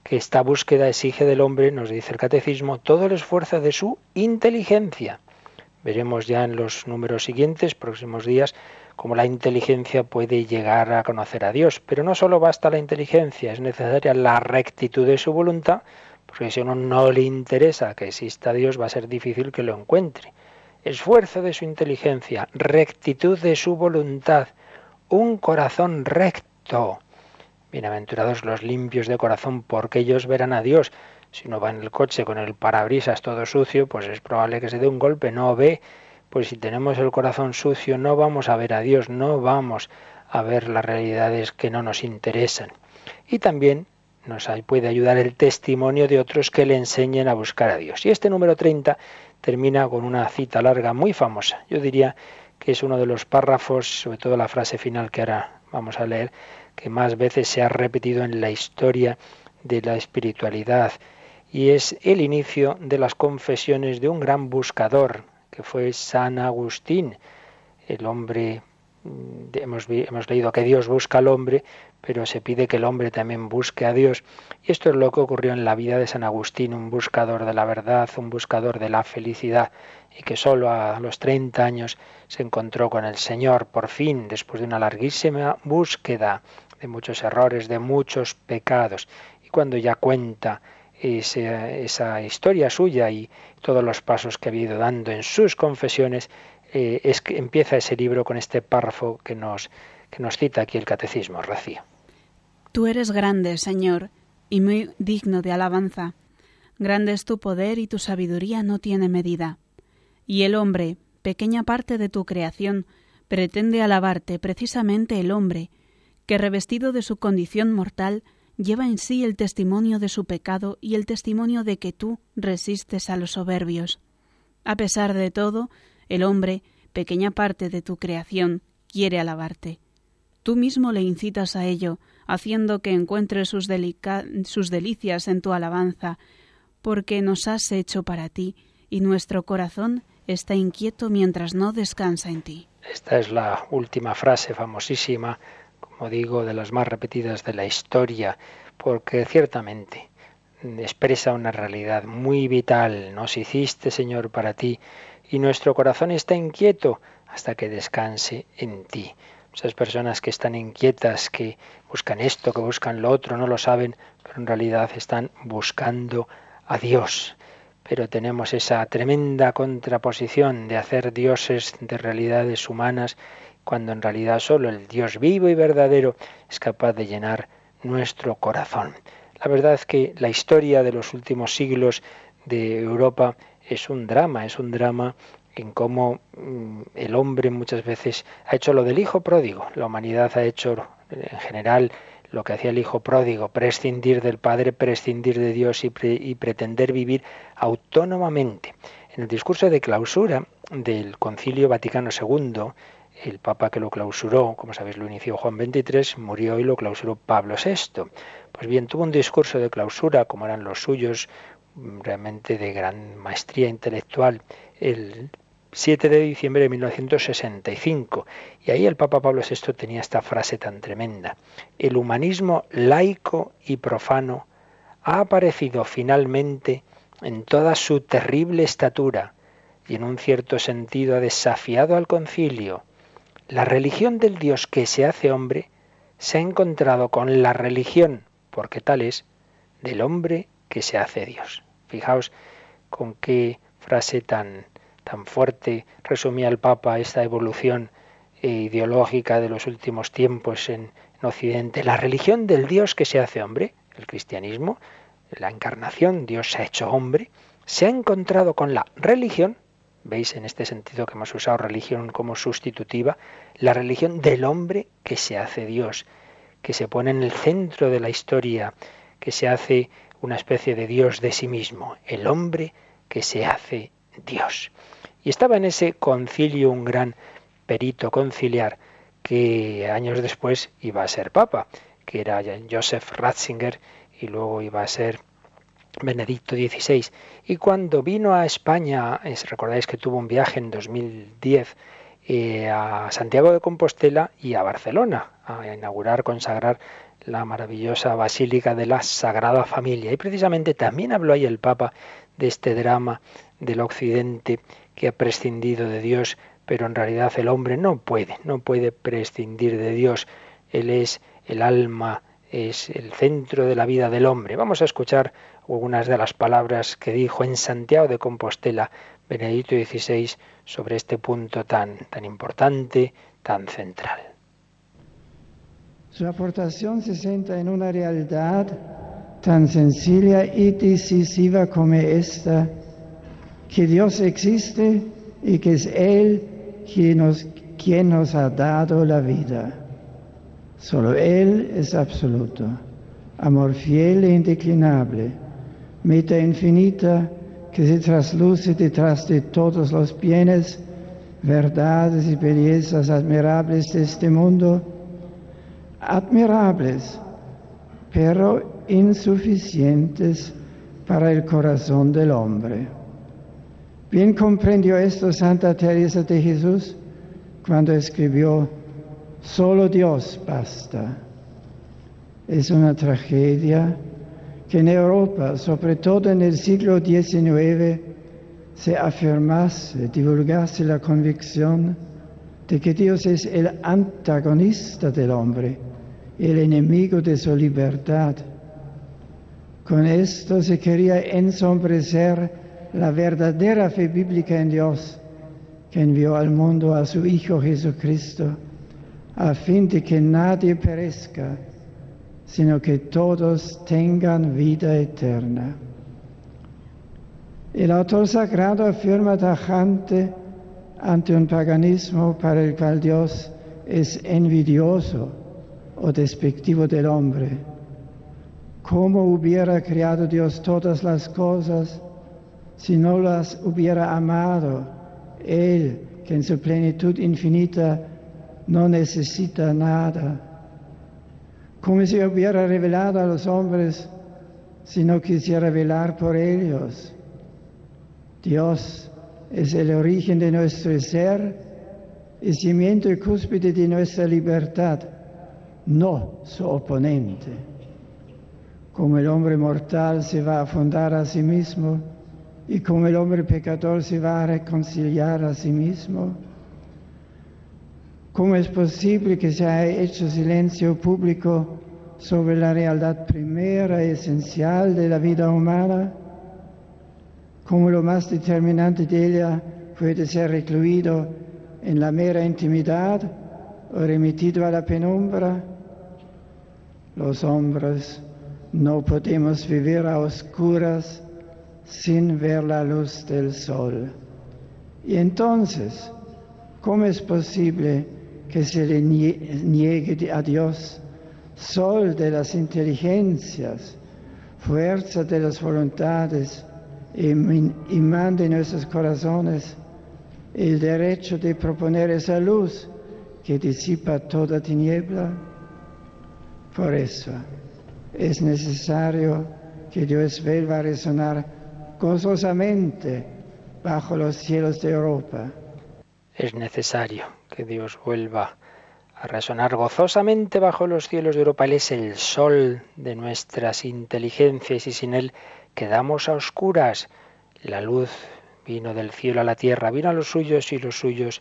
que esta búsqueda exige del hombre, nos dice el catecismo, todo el esfuerzo de su inteligencia. Veremos ya en los números siguientes, próximos días, cómo la inteligencia puede llegar a conocer a Dios. Pero no solo basta la inteligencia, es necesaria la rectitud de su voluntad, porque si a uno no le interesa que exista Dios, va a ser difícil que lo encuentre. Esfuerzo de su inteligencia, rectitud de su voluntad, un corazón recto. Bienaventurados los limpios de corazón, porque ellos verán a Dios. Si uno va en el coche con el parabrisas todo sucio, pues es probable que se dé un golpe, no ve. Pues si tenemos el corazón sucio, no vamos a ver a Dios, no vamos a ver las realidades que no nos interesan. Y también nos puede ayudar el testimonio de otros que le enseñen a buscar a Dios. Y este número 30 termina con una cita larga muy famosa. Yo diría que es uno de los párrafos, sobre todo la frase final que ahora vamos a leer, que más veces se ha repetido en la historia de la espiritualidad. Y es el inicio de las confesiones de un gran buscador, que fue San Agustín, el hombre Hemos, hemos, leído que Dios busca al hombre, pero se pide que el hombre también busque a Dios. Y esto es lo que ocurrió en la vida de San Agustín, un buscador de la verdad, un buscador de la felicidad, y que solo a los 30 años se encontró con el Señor, por fin, después de una larguísima búsqueda de muchos errores, de muchos pecados. Y cuando ya cuenta esa historia suya y todos los pasos que ha ido dando en sus confesiones, eh, es que empieza ese libro con este párrafo que nos, que nos cita aquí el Catecismo, Rocío. Tú eres grande, Señor, y muy digno de alabanza. Grande es tu poder y tu sabiduría no tiene medida. Y el hombre, pequeña parte de tu creación, pretende alabarte precisamente el hombre, que revestido de su condición mortal, lleva en sí el testimonio de su pecado y el testimonio de que tú resistes a los soberbios. A pesar de todo, el hombre, pequeña parte de tu creación, quiere alabarte. Tú mismo le incitas a ello, haciendo que encuentre sus, sus delicias en tu alabanza, porque nos has hecho para ti, y nuestro corazón está inquieto mientras no descansa en ti. Esta es la última frase famosísima, como digo, de las más repetidas de la historia, porque ciertamente expresa una realidad muy vital. Nos hiciste, Señor, para ti, y nuestro corazón está inquieto hasta que descanse en ti. Esas personas que están inquietas, que buscan esto, que buscan lo otro, no lo saben, pero en realidad están buscando a Dios pero tenemos esa tremenda contraposición de hacer dioses de realidades humanas cuando en realidad solo el Dios vivo y verdadero es capaz de llenar nuestro corazón. La verdad es que la historia de los últimos siglos de Europa es un drama, es un drama en cómo mm, el hombre muchas veces ha hecho lo del hijo pródigo. La humanidad ha hecho en general lo que hacía el hijo pródigo, prescindir del Padre, prescindir de Dios y, pretender vivir autónomamente. En el discurso de clausura del Concilio Vaticano II, el Papa que lo clausuró, como sabéis, lo inició Juan XXIII, murió y lo clausuró Pablo VI. Pues bien, tuvo un discurso de clausura, como eran los suyos, realmente de gran maestría intelectual, el 7 de diciembre de 1965. Y ahí el Papa Pablo VI tenía esta frase tan tremenda. El humanismo laico y profano ha aparecido finalmente en toda su terrible estatura y en un cierto sentido ha desafiado al concilio. La religión del Dios que se hace hombre se ha encontrado con la religión, porque tal es, del hombre que se hace Dios. Fijaos con qué frase tan tan fuerte resumía el Papa esta evolución ideológica de los últimos tiempos en, Occidente. La religión del Dios que se hace hombre, el cristianismo, la encarnación, Dios se ha hecho hombre, se ha encontrado con la religión, veis en este sentido que hemos usado religión como sustitutiva, la religión del hombre que se hace Dios, que se pone en el centro de la historia, que se hace una especie de Dios de sí mismo, el hombre que se hace Dios. Y estaba en ese concilio un gran perito conciliar que años después iba a ser papa, que era Joseph Ratzinger y luego iba a ser Benedicto XVI. Y cuando vino a España, recordáis que tuvo un viaje en 2010 eh, a Santiago de Compostela y a Barcelona, a inaugurar, consagrar la maravillosa Basílica de la Sagrada Familia. Y precisamente también habló ahí el Papa de este drama del Occidente que ha prescindido de Dios, pero en realidad el hombre no puede, no puede prescindir de Dios. Él es el alma, es el centro de la vida del hombre. Vamos a escuchar algunas de las palabras que dijo en Santiago de Compostela Benedicto XVI sobre este punto tan, tan importante, tan central. Su aportación se centra en una realidad tan sencilla y decisiva como esta, que Dios existe y que es Él quien nos, quien nos ha dado la vida. Solo Él es absoluto, amor fiel e indeclinable, meta infinita que se trasluce detrás de todos los bienes, verdades y bellezas admirables de este mundo, admirables, pero insuficientes para el corazón del hombre. Bien comprendió esto Santa Teresa de Jesús cuando escribió, solo Dios basta. Es una tragedia que en Europa, sobre todo en el siglo XIX, se afirmase, divulgase la convicción de que Dios es el antagonista del hombre, el enemigo de su libertad. Con esto se quería ensombrecer la verdadera fe bíblica en Dios, que envió al mundo a su Hijo Jesucristo, a fin de que nadie perezca, sino que todos tengan vida eterna. El autor sagrado afirma tajante ante un paganismo para el cual Dios es envidioso o despectivo del hombre. ¿Cómo hubiera creado Dios todas las cosas si no las hubiera amado? Él, que en su plenitud infinita no necesita nada como si hubiera revelado a los hombres si no quisiera velar por ellos. Dios es el origen de nuestro ser, el cimiento y cúspide de nuestra libertad, no su oponente. Como el hombre mortal se va a fundar a sí mismo y como el hombre pecador se va a reconciliar a sí mismo, ¿Cómo es posible que se haya hecho silencio público sobre la realidad primera y esencial de la vida humana? ¿Cómo lo más determinante de ella puede ser recluido en la mera intimidad o remitido a la penumbra? Los hombres no podemos vivir a oscuras sin ver la luz del sol. Y entonces, ¿cómo es posible que se le niegue a Dios, sol de las inteligencias, fuerza de las voluntades, imán de nuestros corazones, el derecho de proponer esa luz que disipa toda tiniebla. Por eso es necesario que Dios vuelva a resonar gozosamente bajo los cielos de Europa. Es necesario que Dios vuelva a resonar gozosamente bajo los cielos de Europa. Él es el sol de nuestras inteligencias y sin Él quedamos a oscuras. La luz vino del cielo a la tierra, vino a los suyos y los suyos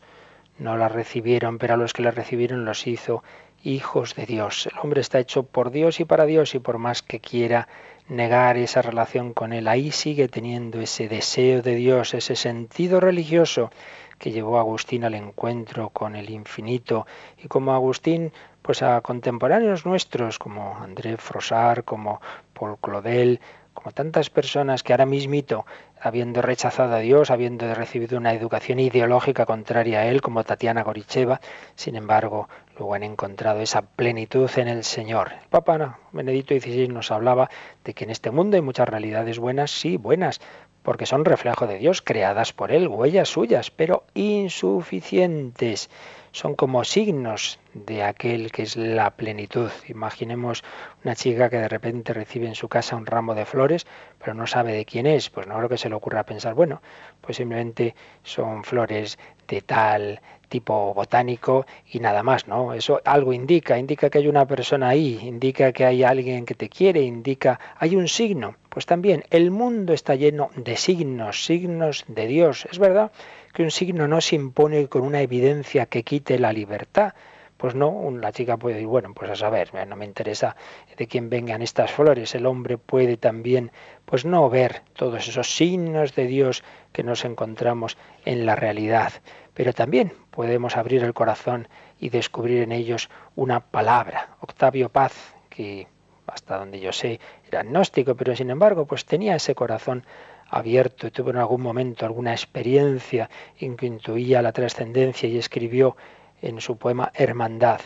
no la recibieron, pero a los que la recibieron los hizo hijos de Dios. El hombre está hecho por Dios y para Dios y por más que quiera negar esa relación con Él, ahí sigue teniendo ese deseo de Dios, ese sentido religioso que llevó a Agustín al encuentro con el infinito y como Agustín pues a contemporáneos nuestros como André Frosar, como Paul Claudel, como tantas personas que ahora mismito, habiendo rechazado a Dios, habiendo recibido una educación ideológica contraria a Él, como Tatiana Goricheva, sin embargo, luego han encontrado esa plenitud en el Señor. El Papa Benedicto XVI nos hablaba de que en este mundo hay muchas realidades buenas, sí, buenas, porque son reflejo de Dios, creadas por Él, huellas suyas, pero insuficientes son como signos de aquel que es la plenitud. Imaginemos una chica que de repente recibe en su casa un ramo de flores, pero no sabe de quién es. Pues no creo que se le ocurra pensar, bueno, pues simplemente son flores de tal tipo botánico y nada más, ¿no? Eso algo indica, indica que hay una persona ahí, indica que hay alguien que te quiere, indica, hay un signo. Pues también el mundo está lleno de signos, signos de Dios. Es verdad que un signo no se impone con una evidencia que quite la libertad. Pues no, la chica puede decir, bueno, pues a saber, no me interesa de quién vengan estas flores. El hombre puede también, pues no ver todos esos signos de Dios que nos encontramos en la realidad. Pero también podemos abrir el corazón y descubrir en ellos una palabra. Octavio Paz, que hasta donde yo sé agnóstico, pero sin embargo, pues tenía ese corazón abierto tuvo en algún momento alguna experiencia en que intuía la trascendencia y escribió en su poema Hermandad,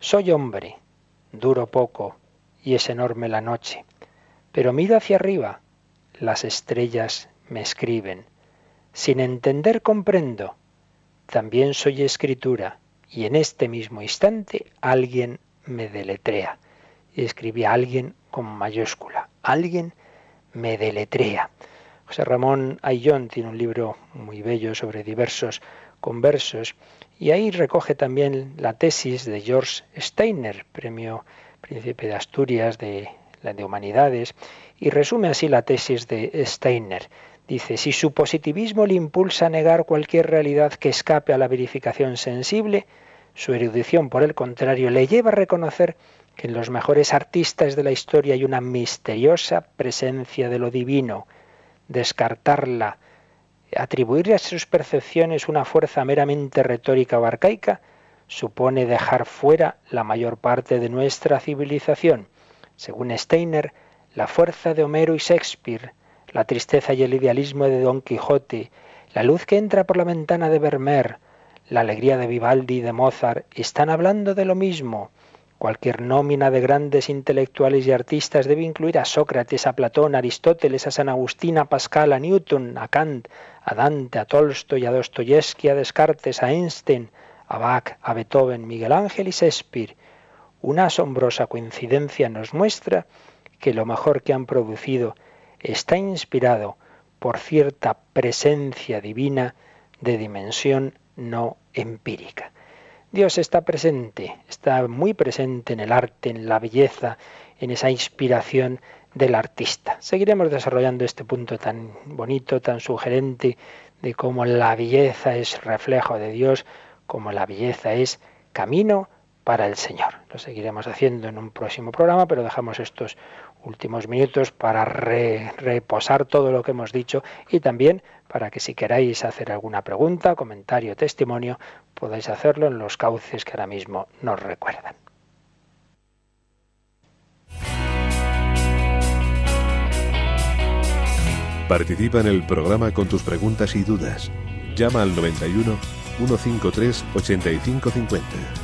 Soy hombre, duro poco y es enorme la noche, pero miro hacia arriba, las estrellas me escriben, sin entender comprendo, también soy escritura y en este mismo instante alguien me deletrea. Y escribí a alguien con mayúscula, alguien me deletrea. José Ramón Ayllón tiene un libro muy bello sobre diversos conversos y ahí recoge también la tesis de George Steiner, premio Príncipe de Asturias de, de Humanidades, y resume así la tesis de Steiner. Dice, si su positivismo le impulsa a negar cualquier realidad que escape a la verificación sensible, su erudición, por el contrario, le lleva a reconocer que en los mejores artistas de la historia hay una misteriosa presencia de lo divino, descartarla, atribuirle a sus percepciones una fuerza meramente retórica o arcaica, supone dejar fuera la mayor parte de nuestra civilización. Según Steiner, la fuerza de Homero y Shakespeare, la tristeza y el idealismo de Don Quijote, la luz que entra por la ventana de Vermeer, la alegría de Vivaldi y de Mozart, están hablando de lo mismo, Cualquier nómina de grandes intelectuales y artistas debe incluir a Sócrates, a Platón, a Aristóteles, a San Agustín, a Pascal, a Newton, a Kant, a Dante, a Tolstoy, a Dostoyevsky, a Descartes, a Einstein, a Bach, a Beethoven, Miguel Ángel y Shakespeare. Una asombrosa coincidencia nos muestra que lo mejor que han producido está inspirado por cierta presencia divina de dimensión no empírica. Dios está presente, está muy presente en el arte, en la belleza, en esa inspiración del artista. Seguiremos desarrollando este punto tan bonito, tan sugerente, de cómo la belleza es reflejo de Dios, cómo la belleza es camino para el Señor. Lo seguiremos haciendo en un próximo programa, pero dejamos estos últimos minutos para reposar todo lo que hemos dicho y también para que si queráis hacer alguna pregunta, comentario, testimonio, podáis hacerlo en los cauces que ahora mismo nos recuerdan. Participa en el programa con tus preguntas y dudas. Llama al 91 153 8550.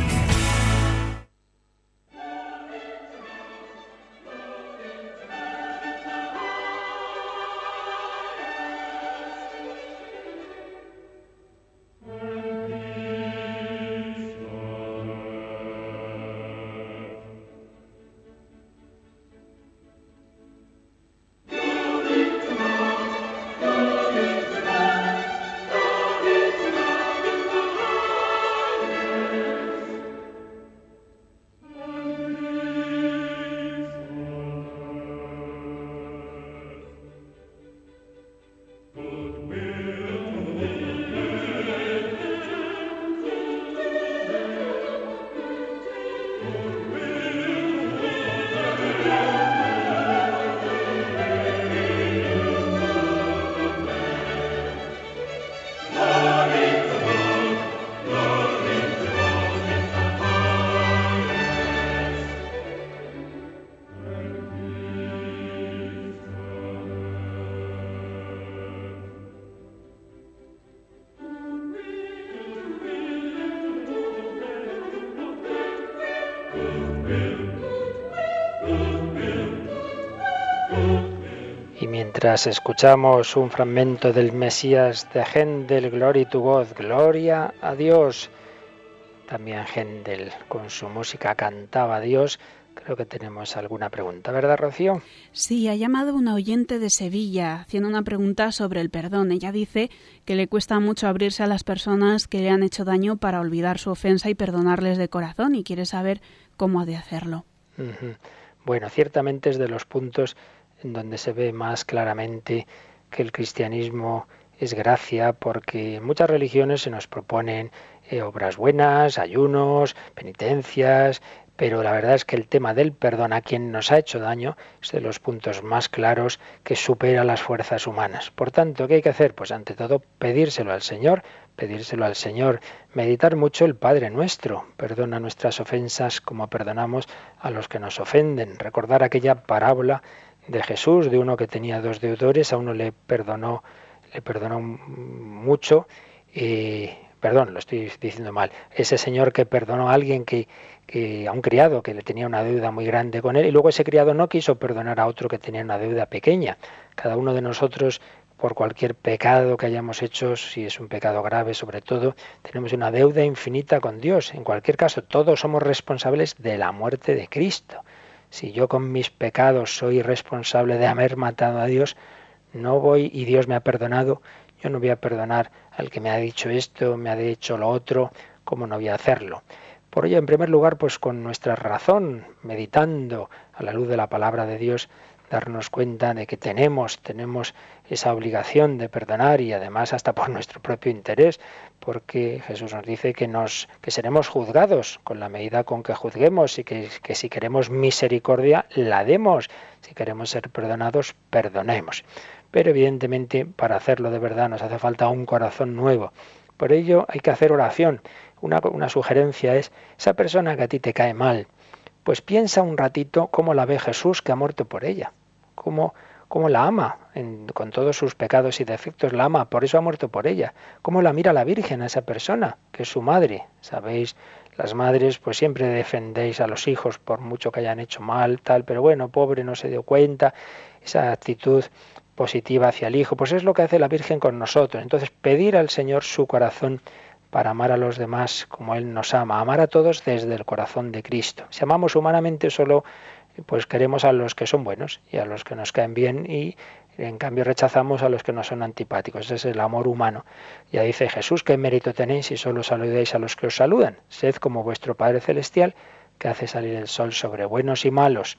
Mientras escuchamos un fragmento del Mesías de Händel, Glory to God, Gloria a Dios. También Händel con su música cantaba a Dios. Creo que tenemos alguna pregunta, ¿verdad, Rocío? Sí, ha llamado una oyente de Sevilla haciendo una pregunta sobre el perdón. Ella dice que le cuesta mucho abrirse a las personas que le han hecho daño para olvidar su ofensa y perdonarles de corazón y quiere saber cómo ha de hacerlo. Bueno, ciertamente es de los puntos en donde se ve más claramente que el cristianismo es gracia, porque en muchas religiones se nos proponen eh, obras buenas, ayunos, penitencias, pero la verdad es que el tema del perdón a quien nos ha hecho daño es de los puntos más claros que supera las fuerzas humanas. Por tanto, ¿qué hay que hacer? Pues ante todo pedírselo al Señor, pedírselo al Señor, meditar mucho el Padre nuestro, perdona nuestras ofensas como perdonamos a los que nos ofenden, recordar aquella parábola de Jesús, de uno que tenía dos deudores, a uno le perdonó, le perdonó mucho, y, perdón, lo estoy diciendo mal, ese señor que perdonó a alguien que, que, a un criado que le tenía una deuda muy grande con él, y luego ese criado no quiso perdonar a otro que tenía una deuda pequeña. Cada uno de nosotros por cualquier pecado que hayamos hecho, si es un pecado grave sobre todo, tenemos una deuda infinita con Dios. En cualquier caso, todos somos responsables de la muerte de Cristo. Si yo con mis pecados soy responsable de haber matado a Dios, no voy y Dios me ha perdonado, yo no voy a perdonar al que me ha dicho esto, me ha dicho lo otro, ¿cómo no voy a hacerlo? Por ello, en primer lugar, pues con nuestra razón, meditando a la luz de la palabra de Dios, darnos cuenta de que tenemos, tenemos esa obligación de perdonar y además hasta por nuestro propio interés, porque Jesús nos dice que nos que seremos juzgados con la medida con que juzguemos y que, que si queremos misericordia la demos, si queremos ser perdonados perdonemos. Pero evidentemente para hacerlo de verdad nos hace falta un corazón nuevo. Por ello hay que hacer oración. Una, una sugerencia es esa persona que a ti te cae mal, pues piensa un ratito cómo la ve Jesús que ha muerto por ella cómo, la ama, con todos sus pecados y defectos, la ama, por eso ha muerto por ella. Cómo la mira la Virgen a esa persona, que es su madre. Sabéis, las madres pues siempre defendéis a los hijos por mucho que hayan hecho mal, tal, pero bueno, pobre, no se dio cuenta. Esa actitud positiva hacia el hijo, pues es lo que hace la Virgen con nosotros. Entonces, pedir al Señor su corazón para amar a los demás como Él nos ama, amar a todos desde el corazón de Cristo. Si amamos humanamente solo pues queremos a los que son buenos y a los que nos caen bien y en cambio rechazamos a los que nos son antipáticos. Ese es el amor humano. Ya dice Jesús, ¿qué mérito tenéis si solo saludáis a los que os saludan? Sed como vuestro Padre Celestial, que hace salir el sol sobre buenos y malos.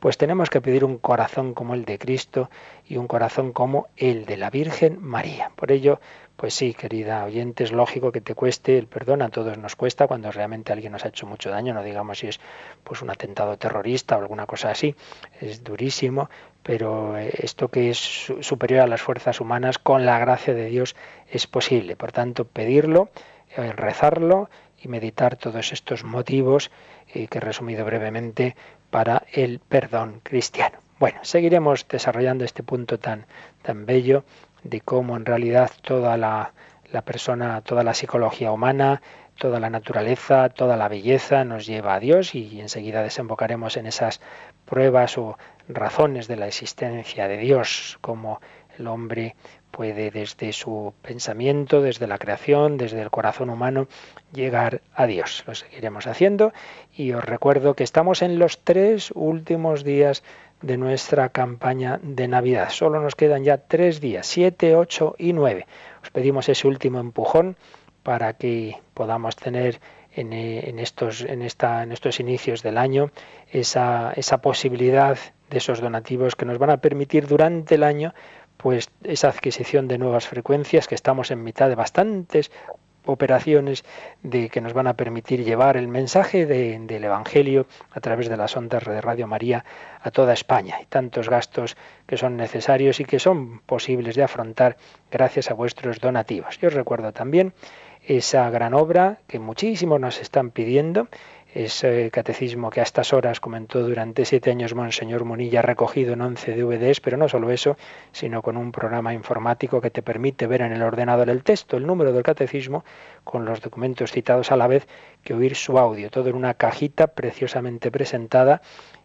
Pues tenemos que pedir un corazón como el de Cristo y un corazón como el de la Virgen María. Por ello, pues sí, querida oyente, es lógico que te cueste el perdón, a todos nos cuesta cuando realmente alguien nos ha hecho mucho daño, no digamos si es pues un atentado terrorista o alguna cosa así, es durísimo, pero eh, esto que es superior a las fuerzas humanas, con la gracia de Dios es posible. Por tanto, pedirlo, eh, rezarlo y meditar todos estos motivos eh, que he resumido brevemente para el perdón cristiano. Bueno, seguiremos desarrollando este punto tan, tan bello de cómo en realidad toda la, persona, toda la psicología humana, toda la naturaleza, toda la belleza nos lleva a Dios y enseguida desembocaremos en esas pruebas o razones de la existencia de Dios, como el hombre puede desde su pensamiento, desde la creación, desde el corazón humano, llegar a Dios. Lo seguiremos haciendo y os recuerdo que estamos en los tres últimos días de nuestra campaña de Navidad. Solo nos quedan ya tres días, siete, ocho y nueve. Os pedimos ese último empujón para que podamos tener en, eh, estos, en, esta, en estos inicios del año esa, esa posibilidad de esos donativos que nos van a permitir durante el año pues esa adquisición de nuevas frecuencias que estamos en mitad de bastantes operaciones de que nos van a permitir llevar el mensaje del Evangelio a través de las ondas de Radio María a toda España. Y tantos gastos que son necesarios y que son posibles de afrontar gracias a vuestros donativos. Yo os recuerdo también esa gran obra que muchísimos nos están pidiendo ese catecismo que a estas horas comentó durante siete años Monseñor Munilla, recogido en 11 DVDs, pero no solo eso, sino con un programa informático que te permite ver en el ordenador el texto, el número del catecismo, con los documentos citados a la vez que oír su audio, todo en una cajita preciosamente presentada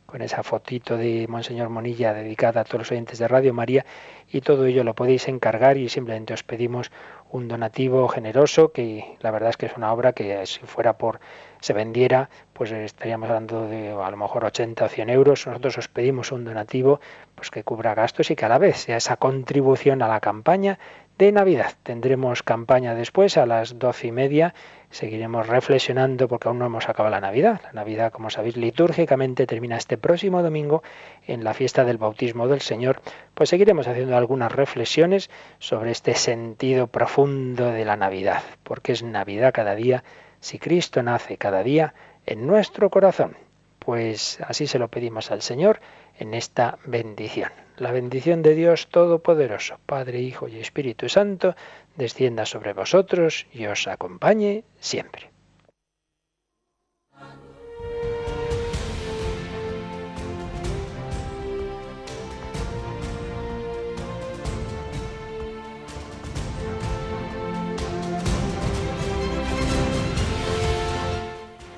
con esa fotito de Monseñor Monilla dedicada a todos los oyentes de Radio María y todo ello lo podéis encargar y simplemente os pedimos un donativo generoso que la verdad es que es una obra que si fuera por se vendiera pues estaríamos hablando de a lo mejor 80 o 100 euros. Nosotros os pedimos un donativo pues que cubra gastos y que a la vez sea esa contribución a la campaña de Navidad. Tendremos campaña después a las doce y media. Seguiremos reflexionando porque aún no hemos acabado la Navidad. La Navidad, como sabéis, litúrgicamente termina este próximo domingo en la fiesta del bautismo del Señor. Pues seguiremos haciendo algunas reflexiones sobre este sentido profundo de la Navidad. Porque es Navidad cada día si Cristo nace cada día en nuestro corazón. Pues así se lo pedimos al Señor en esta bendición. La bendición de Dios Todopoderoso, Padre, Hijo y Espíritu Santo, descienda sobre vosotros y os acompañe siempre.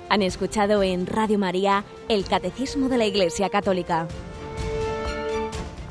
Han escuchado en Radio María el Catecismo de la Iglesia Católica